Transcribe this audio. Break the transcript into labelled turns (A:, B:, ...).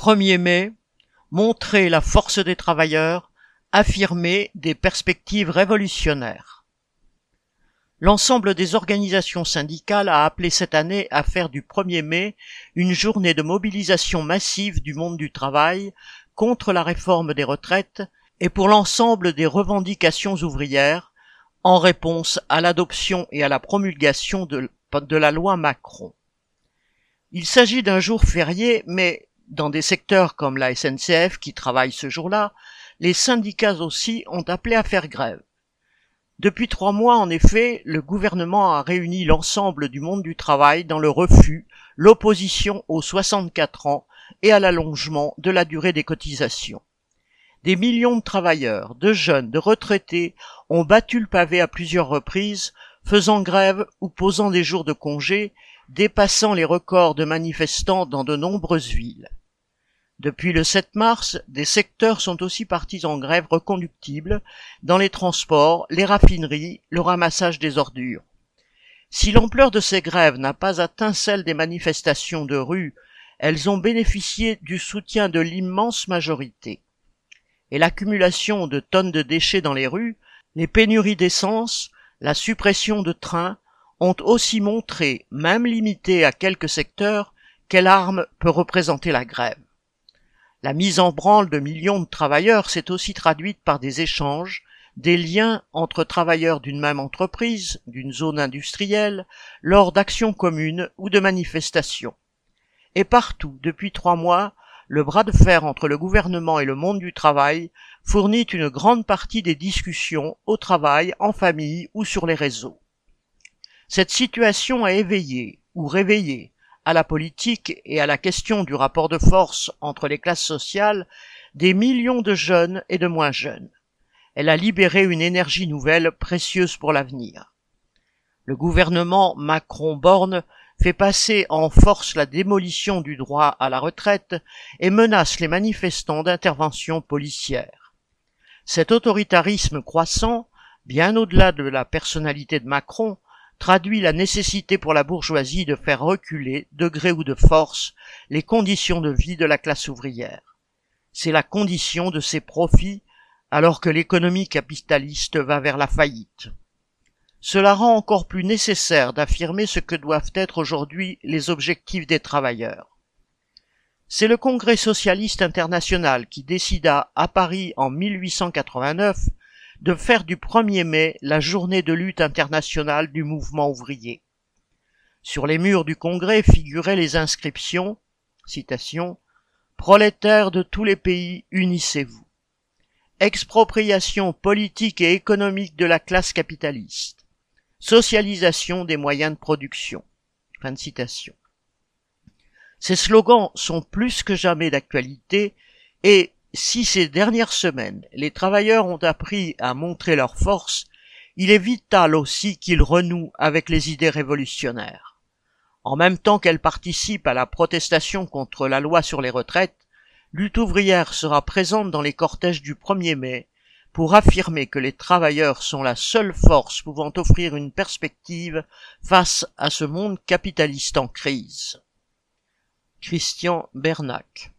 A: 1er mai, montrer la force des travailleurs, affirmer des perspectives révolutionnaires. L'ensemble des organisations syndicales a appelé cette année à faire du 1er mai une journée de mobilisation massive du monde du travail contre la réforme des retraites et pour l'ensemble des revendications ouvrières en réponse à l'adoption et à la promulgation de, de la loi Macron. Il s'agit d'un jour férié, mais dans des secteurs comme la SNCF qui travaille ce jour-là, les syndicats aussi ont appelé à faire grève. Depuis trois mois, en effet, le gouvernement a réuni l'ensemble du monde du travail dans le refus, l'opposition aux 64 ans et à l'allongement de la durée des cotisations. Des millions de travailleurs, de jeunes, de retraités ont battu le pavé à plusieurs reprises, faisant grève ou posant des jours de congé, dépassant les records de manifestants dans de nombreuses villes. Depuis le 7 mars, des secteurs sont aussi partis en grève reconductible dans les transports, les raffineries, le ramassage des ordures. Si l'ampleur de ces grèves n'a pas atteint celle des manifestations de rue, elles ont bénéficié du soutien de l'immense majorité. Et l'accumulation de tonnes de déchets dans les rues, les pénuries d'essence, la suppression de trains ont aussi montré, même limitée à quelques secteurs, quelle arme peut représenter la grève. La mise en branle de millions de travailleurs s'est aussi traduite par des échanges, des liens entre travailleurs d'une même entreprise, d'une zone industrielle, lors d'actions communes ou de manifestations. Et partout, depuis trois mois, le bras de fer entre le gouvernement et le monde du travail fournit une grande partie des discussions au travail, en famille ou sur les réseaux. Cette situation a éveillé ou réveillé à la politique et à la question du rapport de force entre les classes sociales des millions de jeunes et de moins jeunes. Elle a libéré une énergie nouvelle précieuse pour l'avenir. Le gouvernement Macron-Borne fait passer en force la démolition du droit à la retraite et menace les manifestants d'intervention policière. Cet autoritarisme croissant, bien au-delà de la personnalité de Macron, traduit la nécessité pour la bourgeoisie de faire reculer, de gré ou de force, les conditions de vie de la classe ouvrière. C'est la condition de ses profits alors que l'économie capitaliste va vers la faillite. Cela rend encore plus nécessaire d'affirmer ce que doivent être aujourd'hui les objectifs des travailleurs. C'est le Congrès socialiste international qui décida à Paris en 1889 de faire du 1er mai la journée de lutte internationale du mouvement ouvrier. Sur les murs du Congrès figuraient les inscriptions, citation, Prolétaires de tous les pays, unissez-vous. Expropriation politique et économique de la classe capitaliste. Socialisation des moyens de production. Fin de citation. Ces slogans sont plus que jamais d'actualité et si ces dernières semaines les travailleurs ont appris à montrer leur force, il est vital aussi qu'ils renouent avec les idées révolutionnaires. En même temps qu'elles participent à la protestation contre la loi sur les retraites, Lutte ouvrière sera présente dans les cortèges du 1er mai pour affirmer que les travailleurs sont la seule force pouvant offrir une perspective face à ce monde capitaliste en crise. Christian Bernac